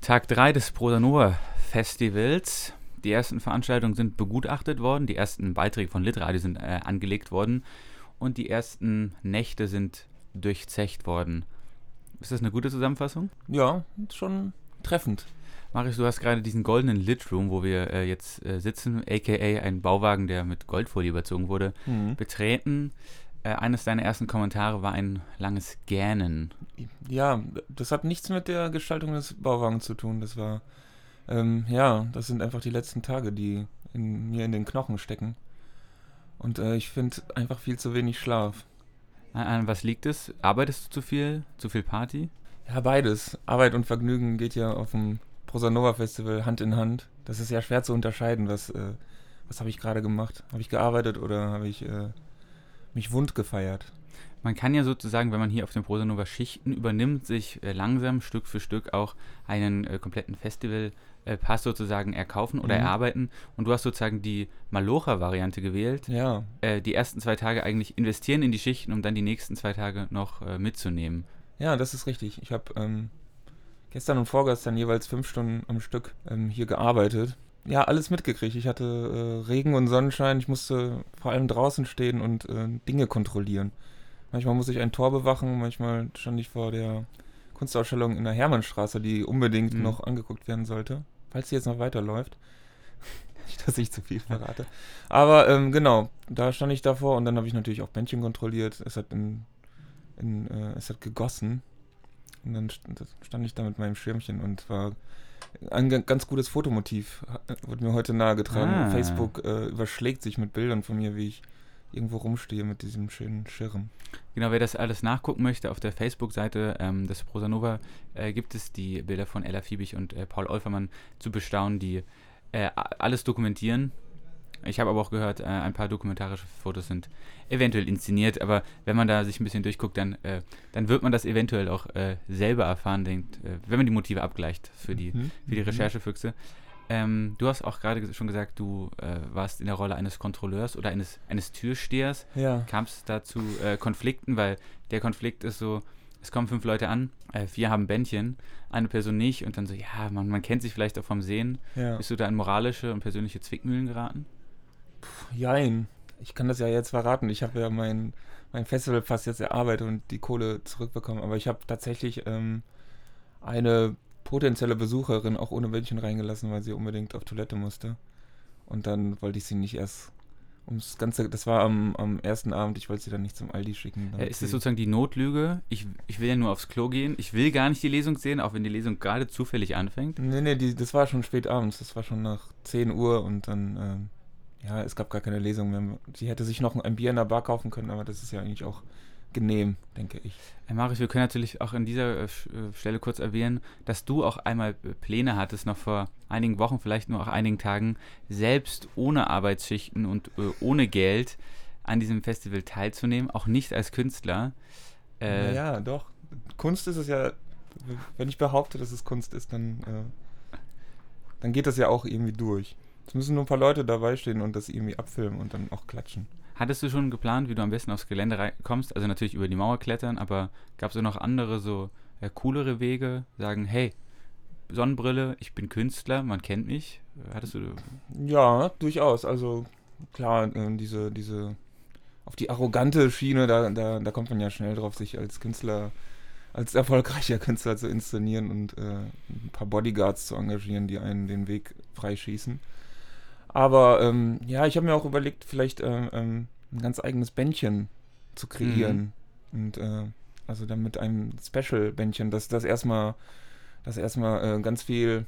Tag 3 des Prosanova Festivals. Die ersten Veranstaltungen sind begutachtet worden, die ersten Beiträge von Litradio sind äh, angelegt worden und die ersten Nächte sind durchzecht worden. Ist das eine gute Zusammenfassung? Ja, schon treffend. Marius, du hast gerade diesen goldenen Litroom, wo wir äh, jetzt äh, sitzen, aka ein Bauwagen, der mit Goldfolie überzogen wurde, Mhm. betreten. Äh, eines deiner ersten Kommentare war ein langes Gähnen. Ja, das hat nichts mit der Gestaltung des Bauwagens zu tun. Das war, ähm, ja, das sind einfach die letzten Tage, die in, mir in den Knochen stecken. Und äh, ich finde einfach viel zu wenig Schlaf. An, an was liegt es? Arbeitest du zu viel? Zu viel Party? Ja, beides. Arbeit und Vergnügen geht ja auf dem Prosanova Festival Hand in Hand. Das ist ja schwer zu unterscheiden, was, äh, was habe ich gerade gemacht? Habe ich gearbeitet oder habe ich äh, mich wund gefeiert? Man kann ja sozusagen, wenn man hier auf dem Prosanova Schichten übernimmt, sich äh, langsam Stück für Stück auch einen äh, kompletten Festivalpass sozusagen erkaufen oder Mhm. erarbeiten. Und du hast sozusagen die Malocha-Variante gewählt. Ja, Äh, die ersten zwei Tage eigentlich investieren in die Schichten, um dann die nächsten zwei Tage noch äh, mitzunehmen. Ja, das ist richtig. Ich habe ähm, gestern und vorgestern jeweils fünf Stunden am Stück ähm, hier gearbeitet. Ja, alles mitgekriegt. Ich hatte äh, Regen und Sonnenschein. Ich musste vor allem draußen stehen und äh, Dinge kontrollieren. Manchmal musste ich ein Tor bewachen, manchmal stand ich vor der Kunstausstellung in der Hermannstraße, die unbedingt Mhm. noch angeguckt werden sollte, falls sie jetzt noch weiterläuft. Nicht, dass ich zu viel verrate. Aber ähm, genau, da stand ich davor und dann habe ich natürlich auch Bändchen kontrolliert. Es hat in, in, äh, es hat gegossen. Und dann st- stand ich da mit meinem Schirmchen und war ein ga- ganz gutes Fotomotiv, wurde mir heute nahegetragen. Ah. Facebook äh, überschlägt sich mit Bildern von mir, wie ich irgendwo rumstehe mit diesem schönen Schirm. Genau, wer das alles nachgucken möchte, auf der Facebook-Seite ähm, des Prosanova äh, gibt es die Bilder von Ella Fiebig und äh, Paul Olfermann zu bestaunen, die äh, alles dokumentieren. Ich habe aber auch gehört, äh, ein paar dokumentarische Fotos sind eventuell inszeniert, aber wenn man da sich ein bisschen durchguckt, dann, äh, dann wird man das eventuell auch äh, selber erfahren, denkt, äh, wenn man die Motive abgleicht für die, Mhm. für die Mhm. Recherchefüchse. Ähm, du hast auch gerade schon gesagt, du äh, warst in der Rolle eines Kontrolleurs oder eines, eines Türstehers Ja. kam es da zu äh, Konflikten, weil der Konflikt ist so, es kommen fünf Leute an, vier haben Bändchen, eine Person nicht und dann so, ja, man, man kennt sich vielleicht auch vom Sehen. ja. Bist du da in moralische und persönliche Zwickmühlen geraten? Jein. Ich kann das ja jetzt verraten. Ich habe ja mein, mein Festivalpass jetzt erarbeitet und die Kohle zurückbekommen. Aber ich habe tatsächlich ähm, eine potenzielle Besucherin auch ohne Bändchen reingelassen, weil sie unbedingt auf Toilette musste. Und dann wollte ich sie nicht erst ums Ganze, das war am, am ersten Abend, ich wollte sie dann nicht zum Aldi schicken. Äh, ist es sozusagen die Notlüge? Ich, ich will ja nur aufs Klo gehen. Ich will gar nicht die Lesung sehen, auch wenn die Lesung gerade zufällig anfängt. Nee, nee, die, das war schon spät abends. Das war schon nach 10 Uhr und dann, ähm, ja, es gab gar keine Lesung mehr. Sie hätte sich noch ein Bier in der Bar kaufen können, aber das ist ja eigentlich auch genehm, denke ich. Äh, Marius, wir können natürlich auch an dieser äh, äh, Stelle kurz erwähnen, dass du auch einmal Pläne hattest, noch vor einigen Wochen, vielleicht nur auch einigen Tagen, selbst ohne Arbeitsschichten und äh, ohne Geld an diesem Festival teilzunehmen, auch nicht als Künstler. Äh, ja, doch. Kunst ist es ja, wenn ich behaupte, dass es Kunst ist, dann, dann geht das ja auch irgendwie durch. Es müssen nur ein paar Leute dabei stehen und das irgendwie abfilmen und dann auch klatschen. Hattest du schon geplant, wie du am besten aufs Gelände kommst? Also natürlich über die Mauer klettern, aber gab es auch noch andere so äh, coolere Wege? Sagen, hey, Sonnenbrille, ich bin Künstler, man kennt mich. Hattest du Ja, durchaus. Also klar, äh, diese, diese auf die arrogante Schiene, da, da, da kommt man ja schnell drauf, sich als Künstler, als erfolgreicher Künstler zu inszenieren und äh, ein paar Bodyguards zu engagieren, die einen den Weg freischießen. Aber ähm, ja, ich habe mir auch überlegt, vielleicht ähm, ähm, ein ganz eigenes Bändchen zu kreieren. Und äh, also dann mit einem Special-Bändchen, das das erstmal, das erstmal äh, ganz viel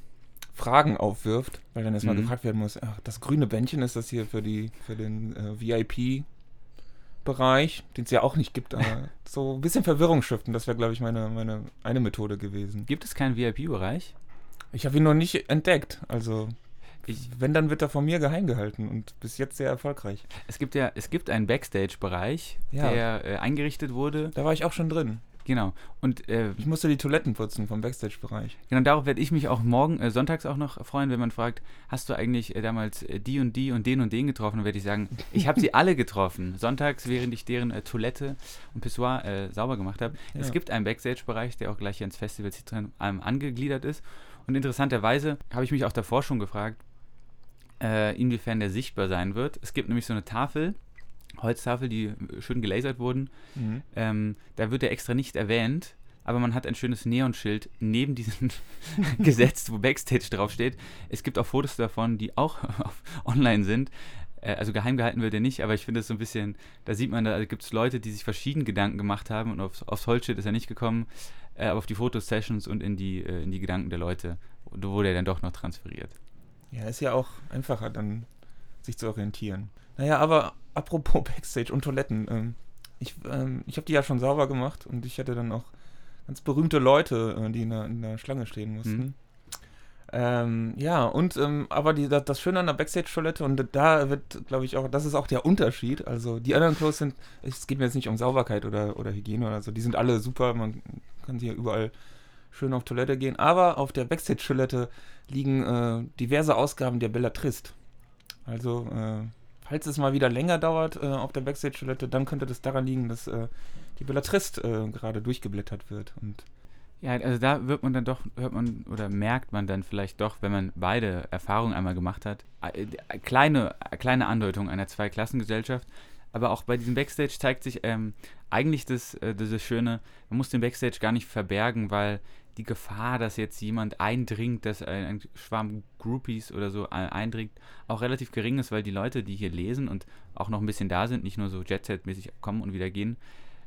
Fragen aufwirft, weil dann erstmal Mhm. gefragt werden muss, ach, das grüne Bändchen ist das hier für die, für den äh, VIP-Bereich, den es ja auch nicht gibt, aber so ein bisschen Verwirrung stiften, das wäre, glaube ich, meine, meine eine Methode gewesen. Gibt es keinen VIP-Bereich? Ich habe ihn noch nicht entdeckt, also Ich, wenn, dann wird er von mir geheim gehalten und bis jetzt sehr erfolgreich. es gibt ja, es gibt einen Backstage-Bereich, Ja. der äh, eingerichtet wurde. Da war ich auch schon drin. Genau. Und äh, Ich musste die Toiletten putzen vom Backstage-Bereich. genau darauf werde ich mich auch morgen, äh, sonntags auch noch freuen, wenn man fragt, hast du eigentlich äh, damals äh, die und die und den und den getroffen? Dann werde ich sagen, ich habe sie alle getroffen. Sonntags, während ich deren äh, Toilette und Pissoir äh, sauber gemacht habe. Es Ja. gibt einen Backstage-Bereich, der auch gleich hier ins Festival Citroën ähm, angegliedert ist. Und interessanterweise habe ich mich auch davor schon gefragt, äh, inwiefern der sichtbar sein wird. Es gibt nämlich so eine Tafel, Holztafel, die schön gelasert wurden. Mhm. Ähm, da wird er extra nicht erwähnt, aber man hat ein schönes Neonschild neben diesem gesetzt, wo Backstage draufsteht. Es gibt auch Fotos davon, die auch online sind. Äh, also geheim gehalten wird er nicht, aber ich finde es so ein bisschen, da sieht man, da gibt es Leute, die sich verschieden Gedanken gemacht haben und aufs, aufs Holzschild ist er nicht gekommen, äh, aber auf die Fotosessions und in die, äh, in die Gedanken der Leute wurde er dann doch noch transferiert. Ja, ist ja auch einfacher, dann sich zu orientieren. Naja, aber apropos Backstage und Toiletten. Ähm, ich ähm, ich habe die ja schon sauber gemacht und ich hatte dann auch ganz berühmte Leute, äh, die in der, in der Schlange stehen mussten. Mhm. Ähm, ja, und ähm, aber die, das, das Schöne an der Backstage-Toilette, und da wird, glaube ich, auch, das ist auch der Unterschied. Also die anderen Klos sind, es geht mir jetzt nicht um Sauberkeit oder, oder Hygiene oder so, die sind alle super, man kann sie ja überall schön auf Toilette gehen. Aber auf der Backstage-Toilette liegen äh, diverse Ausgaben der Bellatrist. Also, äh, falls es mal wieder länger dauert äh, auf der Backstage-Toilette, dann könnte das daran liegen, dass äh, die Bellatrist äh, gerade durchgeblättert wird. Und Ja, also da wird man dann doch, hört man oder merkt man dann vielleicht doch, wenn man beide Erfahrungen einmal gemacht hat, äh, kleine, kleine Andeutung einer Zweiklassengesellschaft. Aber auch bei diesem Backstage zeigt sich ähm, eigentlich das, äh, das Schöne, man muss den Backstage gar nicht verbergen, weil die Gefahr, dass jetzt jemand eindringt, dass ein, ein Schwarm Groupies oder so äh, eindringt, auch relativ gering ist, weil die Leute, die hier lesen und auch noch ein bisschen da sind, nicht nur so Jet-Set-mäßig kommen und wieder gehen,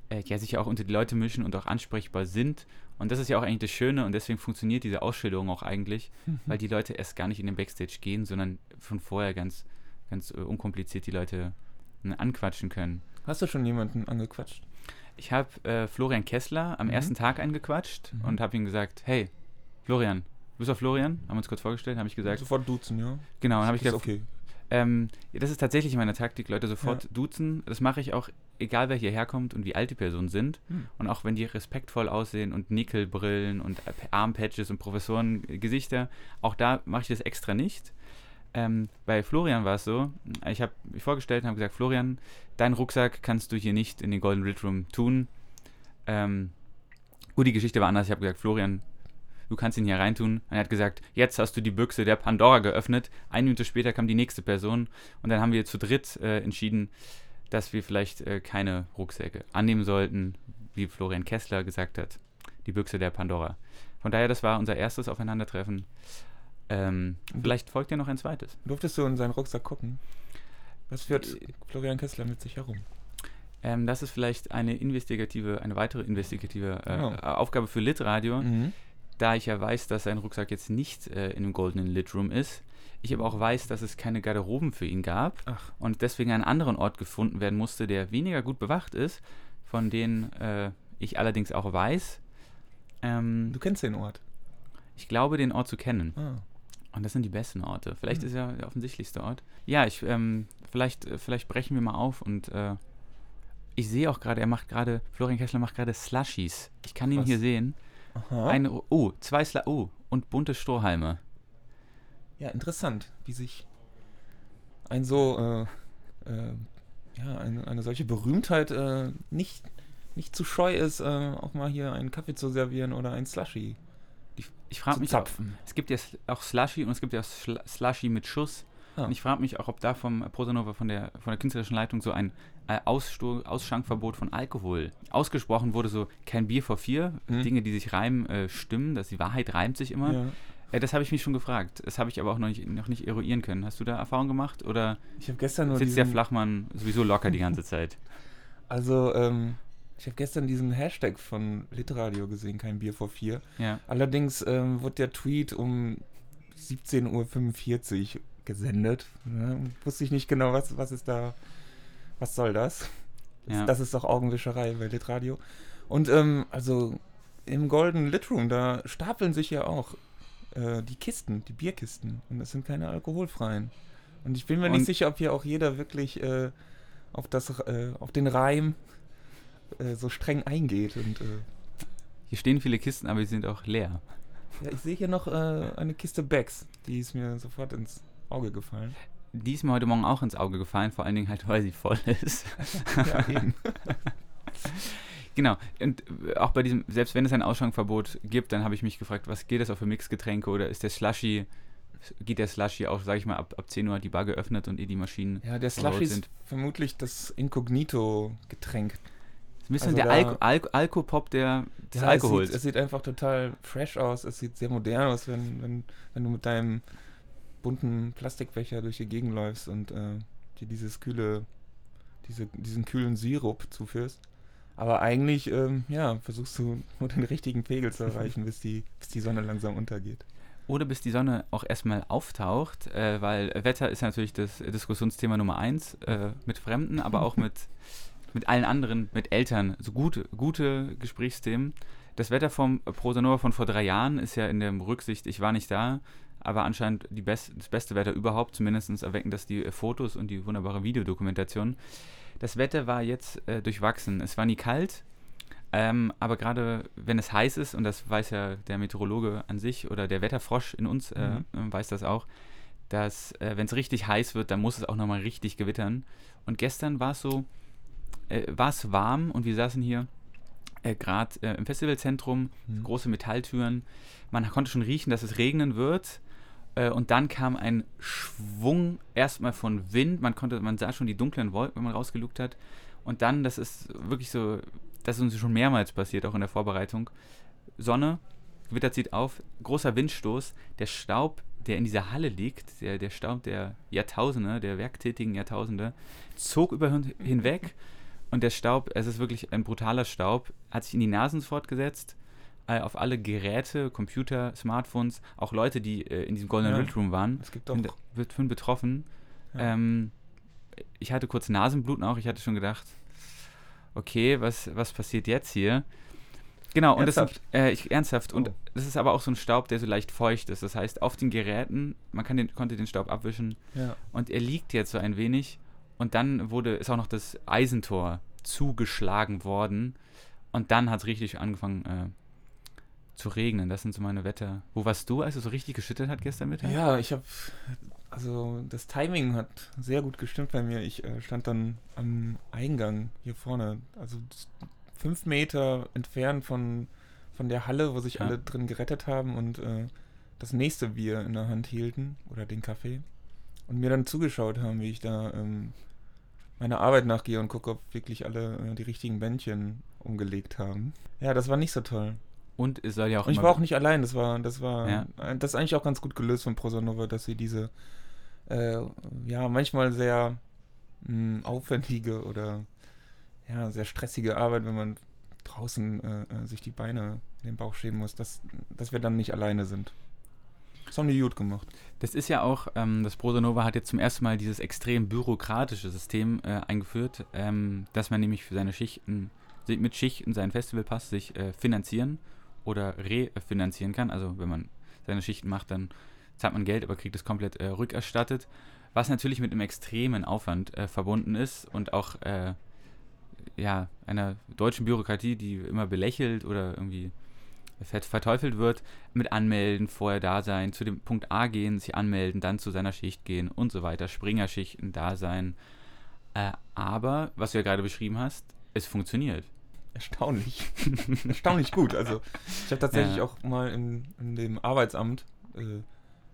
äh, ja sich ja auch unter die Leute mischen und auch ansprechbar sind. Und das ist ja auch eigentlich das Schöne und deswegen funktioniert diese Ausschilderung auch eigentlich, weil die Leute erst gar nicht in den Backstage gehen, sondern von vorher ganz, ganz äh, unkompliziert die Leute anquatschen können. hast du schon jemanden angequatscht? Ich habe äh, Florian Kessler am Mhm. ersten Tag angequatscht Mhm. und habe ihm gesagt, hey, Florian, du bist doch Florian? Haben wir uns kurz vorgestellt, habe ich gesagt. Sofort duzen, ja? Genau, dann habe ich gesagt, okay. ähm, ja, das ist tatsächlich meine Taktik, Leute sofort Ja. duzen. Das mache ich auch, egal wer hierher kommt und wie alt die Personen sind. Hm. Und auch wenn die respektvoll aussehen und Nickelbrillen und Armpatches und Professorengesichter, auch da mache ich das extra nicht. Ähm, bei Florian war es so, ich habe mich vorgestellt und habe gesagt, Florian, deinen Rucksack kannst du hier nicht in den Golden Rit Room tun. Ähm, gut, die Geschichte war anders. Ich habe gesagt, Florian, du kannst ihn hier reintun. Und er hat gesagt, jetzt hast du die Büchse der Pandora geöffnet. Eine Minute später kam die nächste Person und dann haben wir zu dritt äh, entschieden, dass wir vielleicht äh, keine Rucksäcke annehmen sollten, wie Florian Kessler gesagt hat, die Büchse der Pandora. Von daher, das war unser erstes Aufeinandertreffen. Ähm, vielleicht folgt ja noch ein zweites. Durftest du in seinen Rucksack gucken? Was führt Florian Kessler mit sich herum? Ähm, das ist vielleicht eine investigative, eine weitere investigative äh, Oh. Aufgabe für Litradio. Mhm. da ich ja weiß, dass sein Rucksack jetzt nicht äh, in dem goldenen Litroom ist, ich aber auch weiß, dass es keine Garderoben für ihn gab Ach. und deswegen einen anderen Ort gefunden werden musste, der weniger gut bewacht ist, von denen äh, ich allerdings auch weiß. Ähm, Du kennst den Ort. ich glaube, den Ort zu kennen. Ah. Und das sind die besten Orte. Vielleicht Mhm. ist ja der offensichtlichste Ort. Ja, ich, ähm, vielleicht, äh, vielleicht brechen wir mal auf und äh, ich sehe auch gerade, er macht gerade, Florian Kessler macht gerade Slushies. Ich kann ihn Was? hier sehen. Aha. Eine, oh, zwei Sla oh, und bunte Strohhalme. ja, interessant, wie sich ein so, äh, äh, ja, eine, eine solche Berühmtheit äh, nicht, nicht zu scheu ist, äh, auch mal hier einen Kaffee zu servieren oder ein Slushy. Ich, frage mich, auch, zapfen. es gibt ja auch Slushy und es gibt ja Sl Slushy mit Schuss. Ah. Und ich frage mich auch, ob da vom Prosanova, von der, von der künstlerischen Leitung so ein äh, Aussto Ausschankverbot von Alkohol ausgesprochen wurde, so kein Bier vor vier, Mhm. Dinge, die sich reimen, äh, stimmen, dass die Wahrheit reimt sich immer. Ja. Äh, das habe ich mich schon gefragt. Das habe ich aber auch noch nicht, noch nicht eruieren können. Hast du da Erfahrung gemacht oder Ich habe gestern nur sitzt der Flachmann sowieso locker die ganze Zeit? also ähm, ich habe gestern diesen Hashtag von Litradio gesehen, kein Bier vor vier. Ja. Allerdings ähm, wurde der Tweet um 17.45 Uhr gesendet. Ja, wusste ich nicht genau, was, was ist da, was soll das? Das, Ja. das ist doch Augenwischerei bei Litradio. Und ähm, also im Golden Litroom, da stapeln sich ja auch äh, die Kisten, die Bierkisten. Und es sind keine alkoholfreien. Und ich bin mir Und- nicht sicher, ob hier auch jeder wirklich äh, auf, das, äh, auf den Reim äh, so streng eingeht. Und äh, Hier stehen viele Kisten, aber sie sind auch leer. Ja, ich sehe hier noch äh, eine Kiste Bags. Die ist mir sofort ins Auge gefallen. Die ist mir heute Morgen auch ins Auge gefallen, vor allen Dingen halt, weil sie voll ist. ja, eben. Genau. Und äh, auch bei diesem, selbst wenn es ein Ausschankverbot gibt, dann habe ich mich gefragt, was geht das auch für Mixgetränke oder ist der Slushy, geht der Slushy auch, sage ich mal, ab, ab 10 Uhr hat die Bar geöffnet und eh die Maschinen. Ja, der Slushy ist vermutlich das Inkognito-Getränk. Ein bisschen also der Alko Alko Alkopop der, des ja, Alkohols. Es sieht, es sieht, einfach total fresh aus, es sieht sehr modern aus, wenn, wenn, wenn du mit deinem bunten Plastikbecher durch die Gegend läufst und äh, dir dieses kühle, diese, diesen kühlen Sirup zuführst. Aber eigentlich, ähm, ja, versuchst du nur den richtigen Pegel zu erreichen, bis die, bis die Sonne langsam untergeht. Oder bis die Sonne auch erstmal auftaucht, äh, weil Wetter ist natürlich das Diskussionsthema Nummer eins äh, mit Fremden, aber auch mit, mit allen anderen, mit Eltern. So gute, gute Gesprächsthemen. Das Wetter vom Prosanova von vor drei Jahren ist ja in der Rücksicht, ich war nicht da, aber anscheinend die best, das beste Wetter überhaupt. Zumindest erwecken das die Fotos und die wunderbare Videodokumentation. Das Wetter war jetzt äh, durchwachsen. Es war nie kalt, ähm, aber gerade wenn es heiß ist, und das weiß ja der Meteorologe an sich oder der Wetterfrosch in uns äh, mhm. Äh, weiß das auch, dass äh, wenn es richtig heiß wird, dann muss es auch nochmal richtig gewittern. Und gestern war es so, äh, war es warm und wir saßen hier äh, gerade äh, im Festivalzentrum, mhm. große Metalltüren. Man konnte schon riechen, dass es regnen wird. Äh, und dann kam ein Schwung erstmal von Wind. Man konnte, man sah schon die dunklen Wolken, wenn man rausgelugt hat. Und dann, das ist wirklich so, das ist uns schon mehrmals passiert, auch in der Vorbereitung. Sonne, Gewitter zieht auf, großer Windstoß, der Staub, der in dieser Halle liegt, der, der Staub der Jahrtausende, der werktätigen Jahrtausende, zog über hinweg. Und der Staub, es ist wirklich ein brutaler Staub, hat sich in die Nasen fortgesetzt äh, auf alle Geräte, Computer, Smartphones, auch Leute, die äh, in diesem Golden ja, Room waren. Es gibt auch. Wird von betroffen. Ja. Ähm, ich hatte kurz Nasenbluten auch. Ich hatte schon gedacht, okay, was, was passiert jetzt hier? Genau, und ernsthaft? das sind, äh, ich, ernsthaft. Oh. Und das ist aber auch so ein Staub, der so leicht feucht ist. Das heißt, auf den Geräten, man kann den, konnte den Staub abwischen. Ja. Und er liegt jetzt so ein wenig. Und dann wurde, ist auch noch das Eisentor zugeschlagen worden. Und dann hat es richtig angefangen, äh, zu regnen. Das sind so meine Wetter. Wo warst du, als es so richtig geschüttet hat gestern Mittag? Ja, ich habe, also das Timing hat sehr gut gestimmt bei mir. Ich äh, stand dann am Eingang hier vorne, also fünf Meter entfernt von, von der Halle, wo sich ja. alle drin gerettet haben und äh, das nächste Bier in der Hand hielten oder den Kaffee und mir dann zugeschaut haben, wie ich da ähm, meiner Arbeit nachgehe und gucke, ob wirklich alle äh, die richtigen Bändchen umgelegt haben. Ja, das war nicht so toll. Und es soll ja auch. Und ich war auch nicht allein, das war, das war, ja. das ist eigentlich auch ganz gut gelöst von Prosanova, dass sie diese, äh, ja, manchmal sehr mh, hm, aufwendige oder ja, sehr stressige Arbeit, wenn man draußen äh, äh, sich die Beine in den Bauch schieben muss, dass, dass wir dann nicht alleine sind. Das haben die gut gemacht. Das ist ja auch, ähm, das Prosanova hat jetzt zum ersten Mal dieses extrem bürokratische System äh, eingeführt, ähm, dass man nämlich für seine Schichten, mit Schichten seinen Festivalpass sich äh, finanzieren oder refinanzieren kann. Also wenn man seine Schichten macht, dann zahlt man Geld, aber kriegt es komplett äh, rückerstattet. Was natürlich mit einem extremen Aufwand äh, verbunden ist und auch ja, einer deutschen Bürokratie, die immer belächelt oder irgendwie verteufelt wird, mit Anmelden, vorher da sein, zu dem Punkt A gehen, sich anmelden, dann zu seiner Schicht gehen und so weiter, Springerschichten da sein. Äh, aber, was du ja gerade beschrieben hast, es funktioniert erstaunlich. erstaunlich gut. Also ich habe tatsächlich ja. auch mal in, in dem Arbeitsamt äh,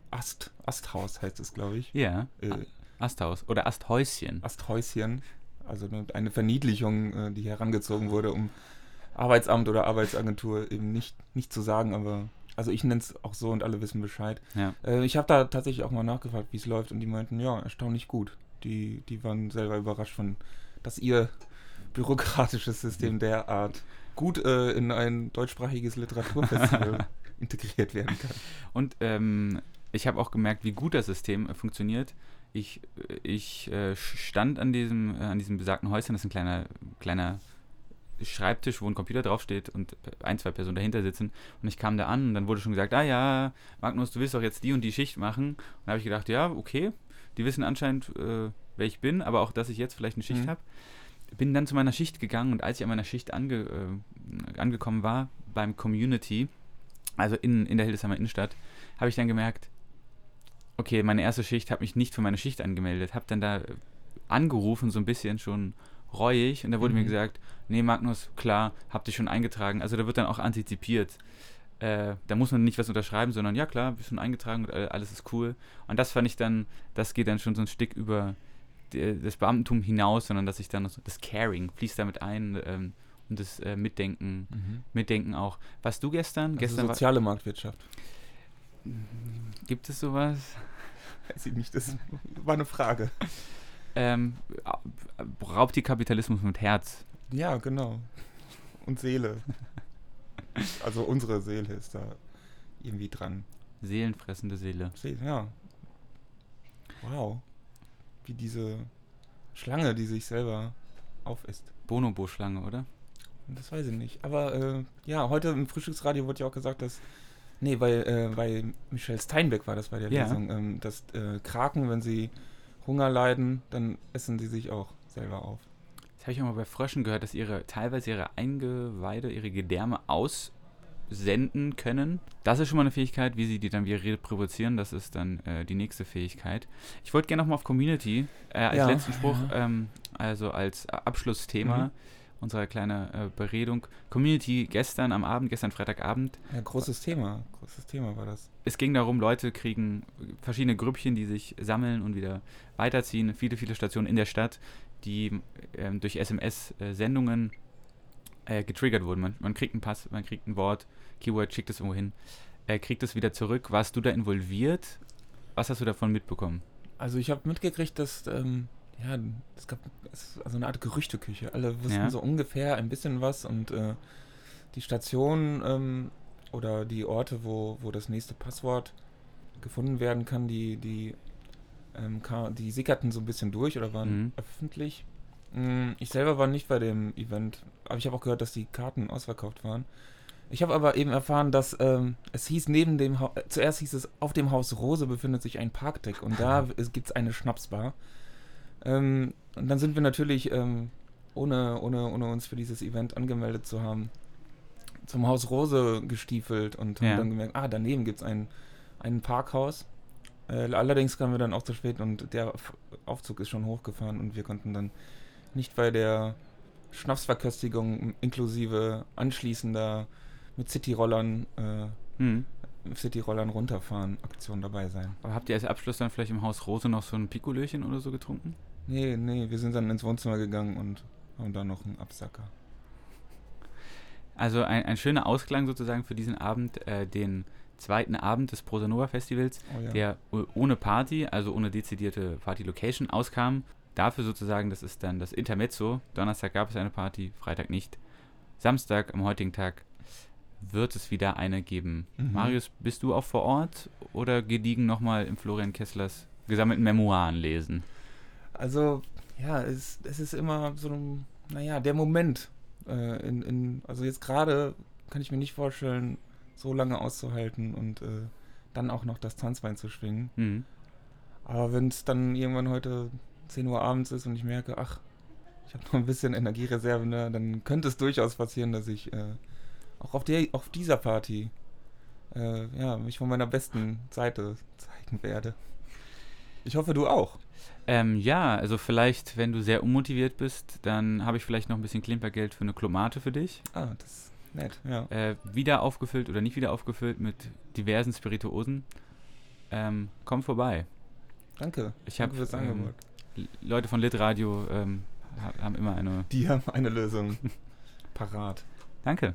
Ast, Asthaus heißt es, glaube ich. Ja. Äh, Asthaus oder Asthäuschen. Asthäuschen. Also eine Verniedlichung, äh, die herangezogen wurde, um Arbeitsamt oder Arbeitsagentur eben nicht, nicht zu sagen, aber also ich nenne es auch so und alle wissen Bescheid. Ja. Äh, ich habe da tatsächlich auch mal nachgefragt, wie es läuft und die meinten, ja, erstaunlich gut. Die, die waren selber überrascht von, dass ihr bürokratisches System derart gut äh, in ein deutschsprachiges Literaturfestival integriert werden kann. Und ähm, ich habe auch gemerkt, wie gut das System äh, funktioniert. Ich, äh, ich äh, stand an diesem, äh, an diesem besagten Häuschen, das ist ein kleiner, kleiner Schreibtisch, wo ein Computer draufsteht und ein, zwei Personen dahinter sitzen. Und ich kam da an und dann wurde schon gesagt, ah ja, Magnus, du willst doch jetzt die und die Schicht machen. Und da habe ich gedacht, ja, okay, die wissen anscheinend, äh, wer ich bin, aber auch, dass ich jetzt vielleicht eine Schicht mhm. habe bin dann zu meiner Schicht gegangen und als ich an meiner Schicht ange, äh, angekommen war, beim Community, also in, in der Hildesheimer Innenstadt, habe ich dann gemerkt, okay, meine erste Schicht habe mich nicht für meine Schicht angemeldet, habe dann da äh, angerufen, so ein bisschen schon reuig und da wurde Mhm. mir gesagt, nee Magnus, klar, habt ihr schon eingetragen. Also da wird dann auch antizipiert. Äh, da muss man nicht was unterschreiben, sondern ja klar, bist schon eingetragen und all- alles ist cool. Und das fand ich dann, das geht dann schon so ein Stück über die, das Beamtentum hinaus, sondern dass ich dann so, das Caring fließt damit ein ähm, und das äh, Mitdenken, Mhm. Mitdenken auch. Was du gestern, Also gestern war, soziale Marktwirtschaft. Gibt es sowas? Weiß ich nicht, das war eine Frage. Ähm, raubt die Kapitalismus mit Herz. Ja, genau. Und Seele. Also unsere Seele ist da irgendwie dran. Seelenfressende Seele. Seele, ja. Wow. Wie diese Schlange, die sich selber aufisst. Bonobo-Schlange, oder? Das weiß ich nicht. Aber äh, ja, heute im Frühstücksradio wurde ja auch gesagt, dass. Nee, bei, äh, bei Michelle Steinbeck war das bei der Ja. Lesung, ähm, dass äh, Kraken, wenn sie Hunger leiden, dann essen sie sich auch selber auf. Das habe ich auch mal bei Fröschen gehört, dass ihre teilweise ihre Eingeweide, ihre Gedärme aussenden können. Das ist schon mal eine Fähigkeit, wie sie die dann wieder reproduzieren, das ist dann äh, die nächste Fähigkeit. Ich wollte gerne nochmal auf Community äh, als Ja, letzten Spruch, ja. ähm, also als Abschlussthema Mhm. Unserer kleinen äh, Beredung. Community gestern am Abend, gestern Freitagabend, Ja, großes Thema. Großes Thema war das. es ging darum, Leute kriegen verschiedene Grüppchen, die sich sammeln und wieder weiterziehen. Viele, viele Stationen in der Stadt, die ähm, durch SMS-Sendungen äh, getriggert wurden. Man, man kriegt einen Pass, man kriegt ein Wort, Keyword, schickt es irgendwo hin, äh, kriegt es wieder zurück. Warst du da involviert? Was hast du davon mitbekommen? Also ich habe mitgekriegt, dass ähm, ja, es gab also eine Art Gerüchteküche. Alle wussten Ja. so ungefähr ein bisschen was und äh, die Stationen ähm, oder die Orte, wo, wo das nächste Passwort gefunden werden kann, die, die, ähm, ka- die sickerten so ein bisschen durch oder waren Mhm. öffentlich. Mm, Ich selber war nicht bei dem Event, aber ich habe auch gehört, dass die Karten ausverkauft waren. Ich habe aber eben erfahren, dass ähm, es hieß neben dem Haus, äh, zuerst hieß es, auf dem Haus Rose befindet sich ein Parkdeck und da gibt es eine Schnapsbar. Ähm, und dann sind wir natürlich, ähm, ohne, ohne, ohne uns für dieses Event angemeldet zu haben, zum Haus Rose gestiefelt und Ja. haben dann gemerkt, ah, daneben gibt es ein, ein Parkhaus. Äh, allerdings kamen wir dann auch zu spät und der Aufzug ist schon hochgefahren und wir konnten dann nicht bei der Schnapsverköstigung inklusive anschließender mit Cityrollern äh, Hm. Cityrollern runterfahren Aktion dabei sein. Aber habt ihr als Abschluss dann vielleicht im Haus Rose noch so ein Pikolöchen oder so getrunken? Nee, nee, wir sind dann ins Wohnzimmer gegangen und haben da noch einen Absacker. Also ein, ein schöner Ausklang sozusagen für diesen Abend, äh, den zweiten Abend des Prosanova Festivals. Oh ja. der ohne Party, also ohne dezidierte Party-Location auskam. Dafür sozusagen, das ist dann das Intermezzo. Donnerstag gab es eine Party, Freitag nicht. Samstag, am heutigen Tag, wird es wieder eine geben. Mhm. Marius, bist du auch vor Ort oder gediegen nochmal im Florian Kesslers gesammelten Memoiren lesen? Also, ja, es, es ist immer so ein, naja, der Moment. Äh, in, in, also jetzt gerade kann ich mir nicht vorstellen, so lange auszuhalten und äh, dann auch noch das Tanzbein zu schwingen. Mhm. Aber wenn es dann irgendwann heute 10 Uhr abends ist und ich merke, ach, ich habe noch ein bisschen Energiereserve, ne, dann könnte es durchaus passieren, dass ich äh, auch auf, der, auf dieser Party äh, ja, mich von meiner besten Seite zeigen werde. Ich hoffe, du auch. Ähm, ja, also vielleicht, wenn du sehr unmotiviert bist, dann habe ich vielleicht noch ein bisschen Klimpergeld für eine Klomate für dich. Ah, das ist nett, ja. äh, wieder aufgefüllt oder nicht wieder aufgefüllt mit diversen Spirituosen. Ähm, komm vorbei. Danke. Ich habe fürs ähm, Angebot. Leute von Lit Radio ähm, ha- haben immer eine. Die haben eine Lösung parat. Danke.